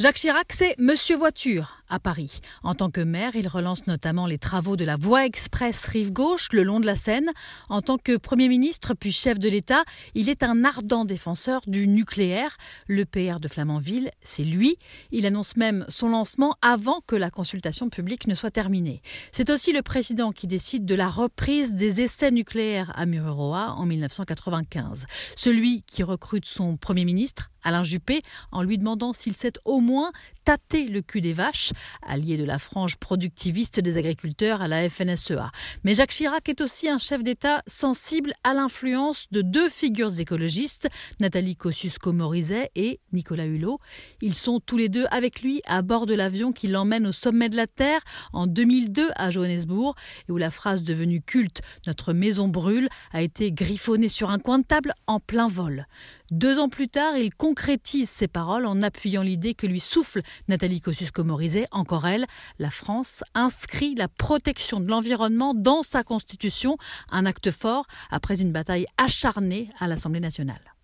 Jacques Chirac, c'est Monsieur Voiture à Paris. En tant que maire, il relance notamment les travaux de la voie express rive gauche le long de la Seine. En tant que Premier ministre puis chef de l'État, il est un ardent défenseur du nucléaire. Le PR de Flamanville, c'est lui. Il annonce même son lancement avant que la consultation publique ne soit terminée. C'est aussi le président qui décide de la reprise des essais nucléaires à Mururoa en 1995. Celui qui recrute son Premier ministre, Alain Juppé en lui demandant s'il sait au moins tâter le cul des vaches, allié de la frange productiviste des agriculteurs à la FNSEA. Mais Jacques Chirac est aussi un chef d'État sensible à l'influence de deux figures écologistes, Nathalie Kosciusko-Morizet et Nicolas Hulot. Ils sont tous les deux avec lui à bord de l'avion qui l'emmène au sommet de la Terre en 2002 à Johannesburg et où la phrase devenue culte Notre maison brûle a été griffonnée sur un coin de table en plein vol. Deux ans plus tard, il concrétise ses paroles en appuyant l'idée que lui souffle Nathalie Kosciusko-Morizet, encore elle, la France inscrit la protection de l'environnement dans sa constitution, un acte fort après une bataille acharnée à l'Assemblée nationale.